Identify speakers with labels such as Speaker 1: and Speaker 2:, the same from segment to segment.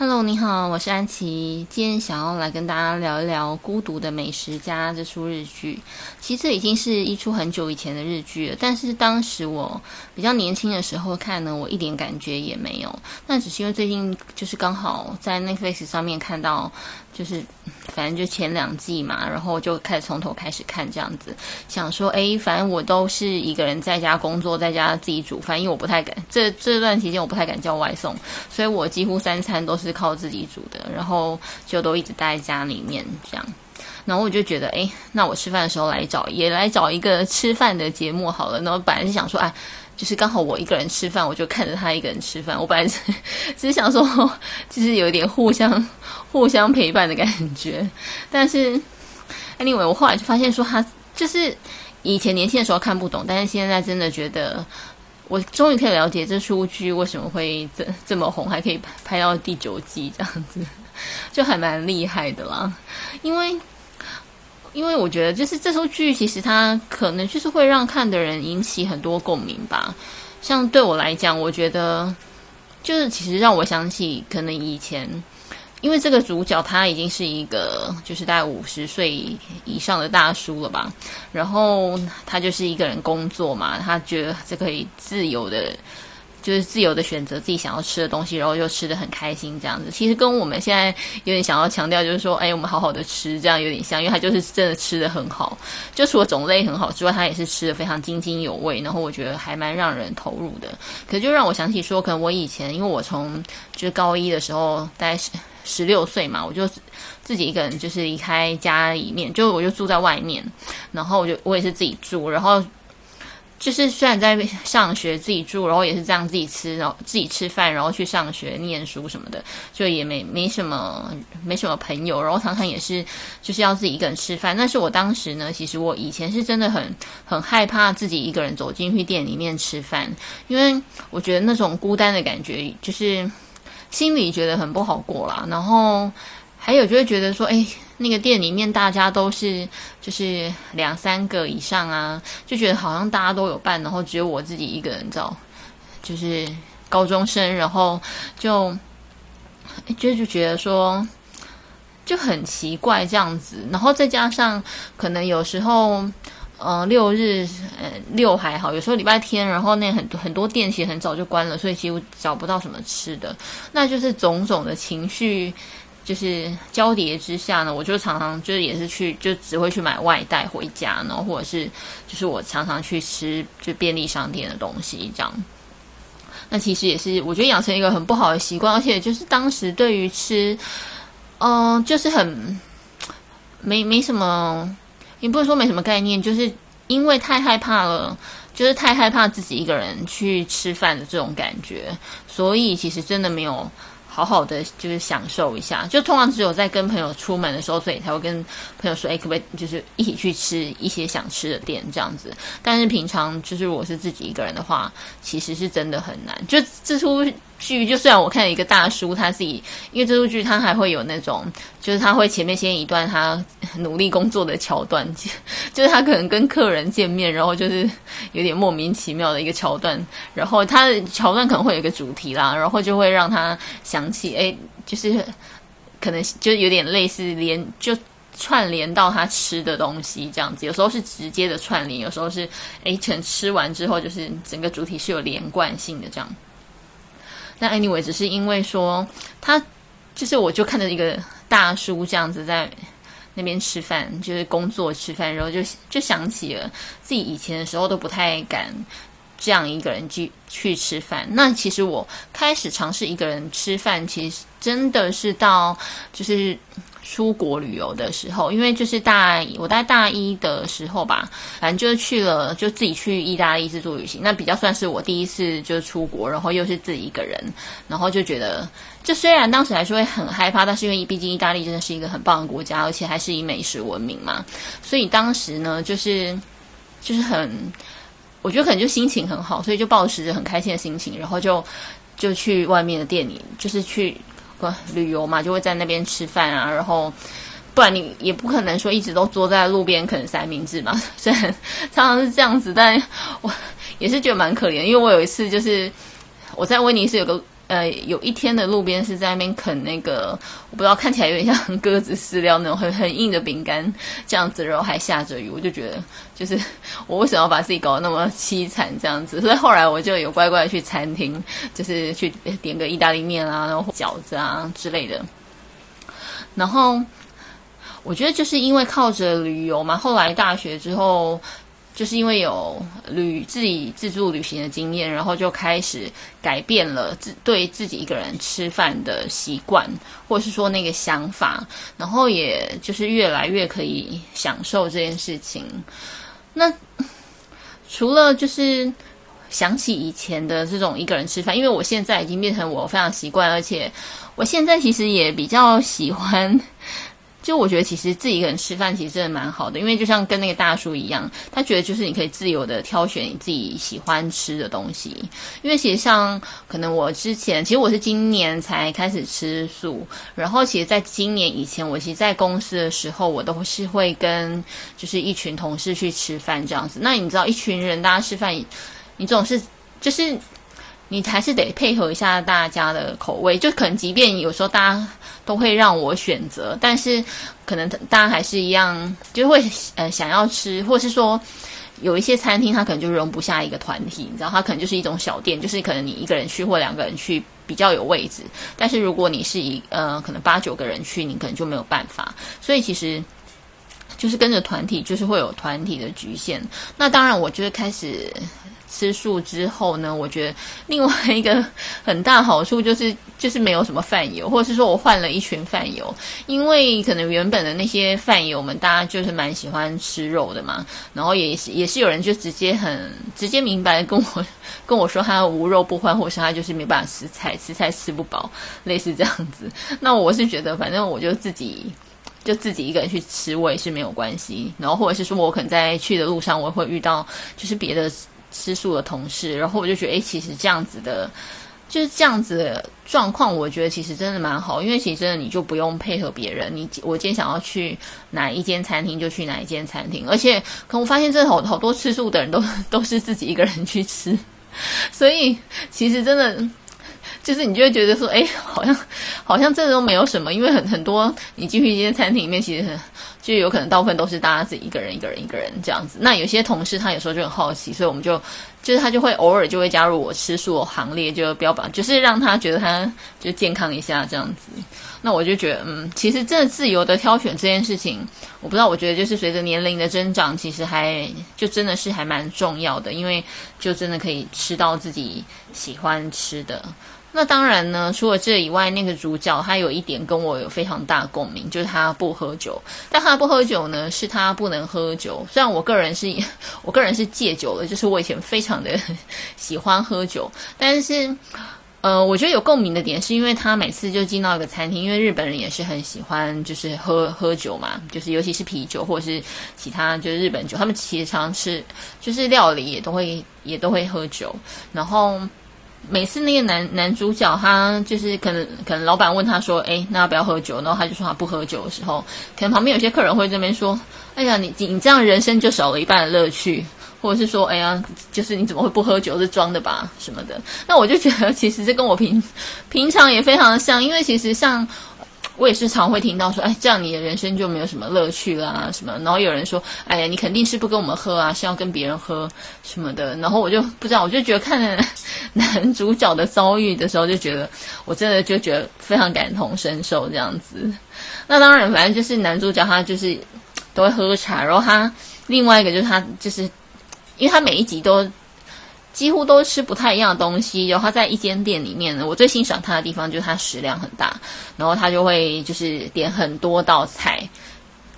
Speaker 1: Hello，你好，我是安琪。今天想要来跟大家聊一聊《孤独的美食家》这出日剧。其实这已经是一出很久以前的日剧了，但是当时我比较年轻的时候看呢，我一点感觉也没有。那只是因为最近就是刚好在 Netflix 上面看到，就是反正就前两季嘛，然后就开始从头开始看这样子，想说，诶，反正我都是一个人在家工作，在家自己煮饭，因为我不太敢这这段期间我不太敢叫外送，所以我几乎三餐都是。是靠自己煮的，然后就都一直待在家里面这样，然后我就觉得，哎，那我吃饭的时候来找，也来找一个吃饭的节目好了。然后本来是想说，哎，就是刚好我一个人吃饭，我就看着他一个人吃饭。我本来是只是想说，就是有一点互相互相陪伴的感觉。但是，anyway，我后来就发现说，他就是以前年轻的时候看不懂，但是现在真的觉得。我终于可以了解这出剧为什么会这这么红，还可以拍到第九季这样子，就还蛮厉害的啦。因为，因为我觉得就是这出剧其实它可能就是会让看的人引起很多共鸣吧。像对我来讲，我觉得就是其实让我想起可能以前。因为这个主角他已经是一个就是大概五十岁以上的大叔了吧，然后他就是一个人工作嘛，他觉得这可以自由的，就是自由的选择自己想要吃的东西，然后又吃得很开心这样子。其实跟我们现在有点想要强调，就是说，哎，我们好好的吃，这样有点像，因为他就是真的吃得很好，就除了种类很好之外，他也是吃得非常津津有味，然后我觉得还蛮让人投入的。可就让我想起说，可能我以前，因为我从就是高一的时候，大概是。十六岁嘛，我就自己一个人，就是离开家里面，就我就住在外面，然后我就我也是自己住，然后就是虽然在上学自己住，然后也是这样自己吃，然后自己吃饭，然后去上学念书什么的，就也没没什么没什么朋友，然后常常也是就是要自己一个人吃饭。但是我当时呢，其实我以前是真的很很害怕自己一个人走进去店里面吃饭，因为我觉得那种孤单的感觉就是。心里觉得很不好过啦，然后还有就会觉得说，哎，那个店里面大家都是就是两三个以上啊，就觉得好像大家都有伴，然后只有我自己一个人，知道，就是高中生，然后就就就觉得说就很奇怪这样子，然后再加上可能有时候。呃，六日，呃，六还好，有时候礼拜天，然后那很多很多店其实很早就关了，所以几乎找不到什么吃的，那就是种种的情绪，就是交叠之下呢，我就常常就是也是去，就只会去买外带回家，然后或者是就是我常常去吃就便利商店的东西这样。那其实也是我觉得养成一个很不好的习惯，而且就是当时对于吃，嗯、就是很没没什么。也不是说没什么概念，就是因为太害怕了，就是太害怕自己一个人去吃饭的这种感觉，所以其实真的没有。好好的就是享受一下，就通常只有在跟朋友出门的时候，所以才会跟朋友说，哎，可不可以就是一起去吃一些想吃的店这样子。但是平常就是我是自己一个人的话，其实是真的很难。就这出剧，就虽然我看了一个大叔他自己，因为这部剧他还会有那种，就是他会前面先一段他 努力工作的桥段，就是他可能跟客人见面，然后就是有点莫名其妙的一个桥段，然后他的桥段可能会有一个主题啦，然后就会让他想。起哎，就是可能就有点类似连就串联到他吃的东西这样子，有时候是直接的串联，有时候是哎，可能吃完之后就是整个主体是有连贯性的这样。那 anyway，只是因为说他就是我就看着一个大叔这样子在那边吃饭，就是工作吃饭，然后就就想起了自己以前的时候都不太敢。这样一个人去去吃饭，那其实我开始尝试一个人吃饭，其实真的是到就是出国旅游的时候，因为就是大，我在大一的时候吧，反正就是去了，就自己去意大利自助旅行，那比较算是我第一次就出国，然后又是自己一个人，然后就觉得，就虽然当时还是会很害怕，但是因为毕竟意大利真的是一个很棒的国家，而且还是以美食闻名嘛，所以当时呢，就是就是很。我觉得可能就心情很好，所以就抱持着很开心的心情，然后就就去外面的店里，就是去旅游嘛，就会在那边吃饭啊。然后不然你也不可能说一直都坐在路边啃三明治嘛。虽然常常是这样子，但我也是觉得蛮可怜。因为我有一次就是我在威尼斯有个呃，有一天的路边是在那边啃那个，我不知道看起来有点像鸽子饲料那种很很硬的饼干这样子，然后还下着雨，我就觉得就是 我为什么要把自己搞得那么凄惨这样子？所以后来我就有乖乖的去餐厅，就是去点个意大利面啊，然后饺子啊之类的，然后。我觉得就是因为靠着旅游嘛，后来大学之后，就是因为有旅自己自助旅行的经验，然后就开始改变了自对自己一个人吃饭的习惯，或是说那个想法，然后也就是越来越可以享受这件事情。那 除了就是想起以前的这种一个人吃饭，因为我现在已经变成我非常习惯，而且我现在其实也比较喜欢。就我觉得，其实自己一个人吃饭其实真的蛮好的，因为就像跟那个大叔一样，他觉得就是你可以自由的挑选你自己喜欢吃的东西。因为其实像可能我之前，其实我是今年才开始吃素，然后其实在今年以前，我其实在公司的时候，我都是会跟就是一群同事去吃饭这样子。那你知道，一群人大家吃饭，你总是就是。你还是得配合一下大家的口味，就可能即便有时候大家都会让我选择，但是可能大家还是一样，就会呃想要吃，或是说有一些餐厅它可能就容不下一个团体，你知道，它可能就是一种小店，就是可能你一个人去或两个人去比较有位置，但是如果你是一呃可能八九个人去，你可能就没有办法，所以其实就是跟着团体，就是会有团体的局限。那当然，我就是开始。吃素之后呢，我觉得另外一个很大好处就是，就是没有什么饭友，或者是说我换了一群饭友，因为可能原本的那些饭友们，大家就是蛮喜欢吃肉的嘛，然后也是也是有人就直接很直接明白跟我跟我说他无肉不欢，或是他就是没办法吃菜，吃菜吃不饱，类似这样子。那我是觉得，反正我就自己就自己一个人去吃，我也是没有关系。然后或者是说我可能在去的路上，我会遇到就是别的。吃素的同事，然后我就觉得，哎，其实这样子的，就是这样子的状况，我觉得其实真的蛮好，因为其实真的你就不用配合别人，你我今天想要去哪一间餐厅就去哪一间餐厅，而且可我发现真的好好多吃素的人都 都是自己一个人去吃，所以其实真的就是你就会觉得说，诶，好像好像这都没有什么，因为很很多你进去一间餐厅里面，其实。就有可能大部分都是大家自己一个人一个人一个人这样子。那有些同事他有时候就很好奇，所以我们就就是他就会偶尔就会加入我吃素行列，就标榜就是让他觉得他就健康一下这样子。那我就觉得，嗯，其实真的自由的挑选这件事情，我不知道，我觉得就是随着年龄的增长，其实还就真的是还蛮重要的，因为就真的可以吃到自己喜欢吃的。那当然呢，除了这以外，那个主角他有一点跟我有非常大共鸣，就是他不喝酒。但他不喝酒呢，是他不能喝酒。虽然我个人是，我个人是戒酒了，就是我以前非常的 喜欢喝酒，但是，呃，我觉得有共鸣的点是因为他每次就进到一个餐厅，因为日本人也是很喜欢就是喝喝酒嘛，就是尤其是啤酒或者是其他就是日本酒，他们其实常吃就是料理也都会也都会喝酒，然后。每次那个男男主角他就是可能可能老板问他说，哎，那要不要喝酒？然后他就说他不喝酒的时候，可能旁边有些客人会这边说，哎呀，你你这样人生就少了一半的乐趣，或者是说，哎呀，就是你怎么会不喝酒？是装的吧什么的？那我就觉得其实这跟我平平常也非常的像，因为其实像。我也是常会听到说，哎，这样你的人生就没有什么乐趣啦，什么。然后有人说，哎呀，你肯定是不跟我们喝啊，是要跟别人喝什么的。然后我就不知道，我就觉得看男主角的遭遇的时候，就觉得我真的就觉得非常感同身受这样子。那当然，反正就是男主角他就是都会喝茶，然后他另外一个就是他就是，因为他每一集都。几乎都吃不太一样的东西，然后他在一间店里面呢，我最欣赏他的地方就是他食量很大，然后他就会就是点很多道菜，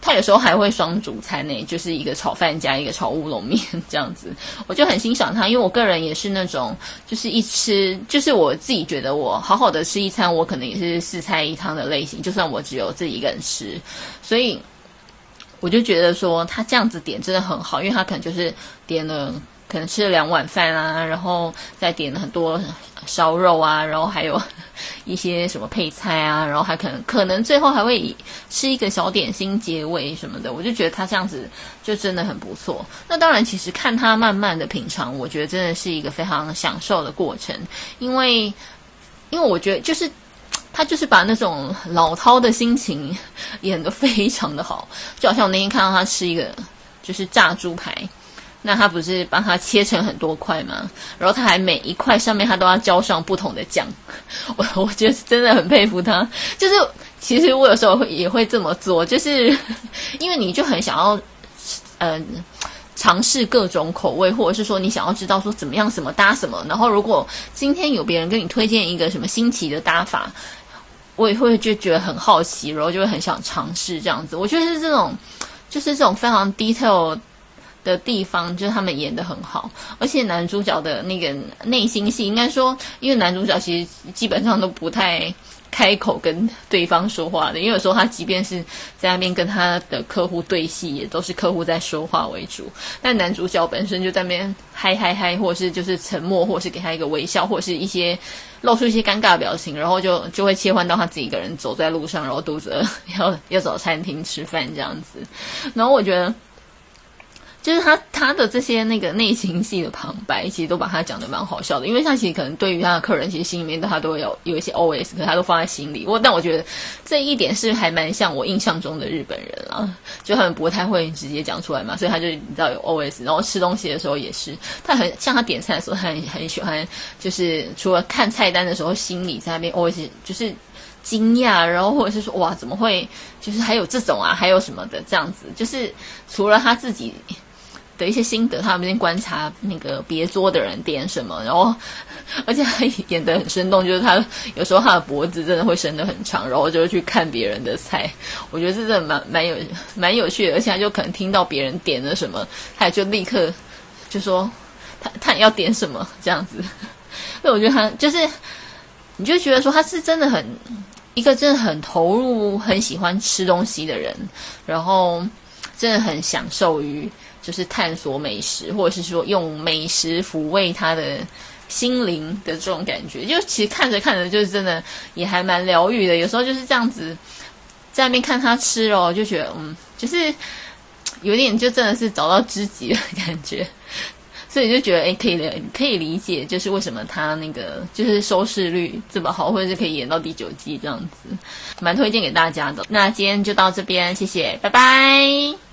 Speaker 1: 他有时候还会双主餐呢，就是一个炒饭加一个炒乌龙面这样子，我就很欣赏他，因为我个人也是那种就是一吃就是我自己觉得我好好的吃一餐，我可能也是四菜一汤的类型，就算我只有自己一个人吃，所以我就觉得说他这样子点真的很好，因为他可能就是点了。可能吃了两碗饭啊，然后再点了很多烧肉啊，然后还有 一些什么配菜啊，然后还可能可能最后还会以吃一个小点心结尾什么的，我就觉得他这样子就真的很不错。那当然，其实看他慢慢的品尝，我觉得真的是一个非常享受的过程，因为因为我觉得就是他就是把那种老饕的心情演得非常的好，就好像我那天看到他吃一个就是炸猪排。那他不是帮他切成很多块吗？然后他还每一块上面他都要浇上不同的酱，我我觉得真的很佩服他。就是其实我有时候会也会这么做，就是因为你就很想要嗯、尝试各种口味，或者是说你想要知道说怎么样什么搭什么。然后如果今天有别人跟你推荐一个什么新奇的搭法，我也会就觉得很好奇，然后就会很想尝试这样子。我觉得是这种，就是这种非常 detail。的地方就是他们演得很好，而且男主角的那个内心戏，应该说，因为男主角其实基本上都不太开口跟对方说话的，因为有时候他即便是在那边跟他的客户对戏，也都是客户在说话为主。但男主角本身就在那边嗨嗨嗨，或是就是沉默，或是给他一个微笑，或是一些露出一些尴尬的表情，然后就就会切换到他自己一个人走在路上，然后肚子饿要要找餐厅吃饭这样子。然后我觉得。就是他他的这些那个内心戏的旁白，其实都把他讲得蛮好笑的。因为他其实可能对于他的客人，其实心里面他都有有一些 OS，可是他都放在心里。我但我觉得这一点是还蛮像我印象中的日本人啊，就他们不太会直接讲出来嘛，所以他就你知道有 OS。然后吃东西的时候也是，他很像他点菜的时候，他很很喜欢，就是除了看菜单的时候，心里在那边 OS，就是惊讶，然后或者是说哇怎么会，就是还有这种啊，还有什么的这样子，就是除了他自己。的一些心得，他们先观察那个别桌的人点什么，然后 而且还演得很生动，就是他有时候他的脖子真的会伸得很长，然后就去看别人的菜。我觉得这真的蛮蛮有蛮有趣的，而且他就可能听到别人点了什么，他也就立刻就说他 他要点什么这样子。所以我觉得他就是，你就觉得说他是真的很一个真的很投入、很喜欢吃东西的人，然后真的很享受于。就是探索美食，或者是说用美食抚慰他的心灵的这种感觉，就其实看着看着，就是真的也还蛮疗愈的。有时候就是这样子在那边看他吃哦，就觉得嗯，就是有点就真的是找到知己的感觉，所以就觉得诶，可以可以理解，就是为什么他那个就是收视率这么好，或者是可以演到第九季这样子，蛮推荐给大家的。那今天就到这边，谢谢，拜拜。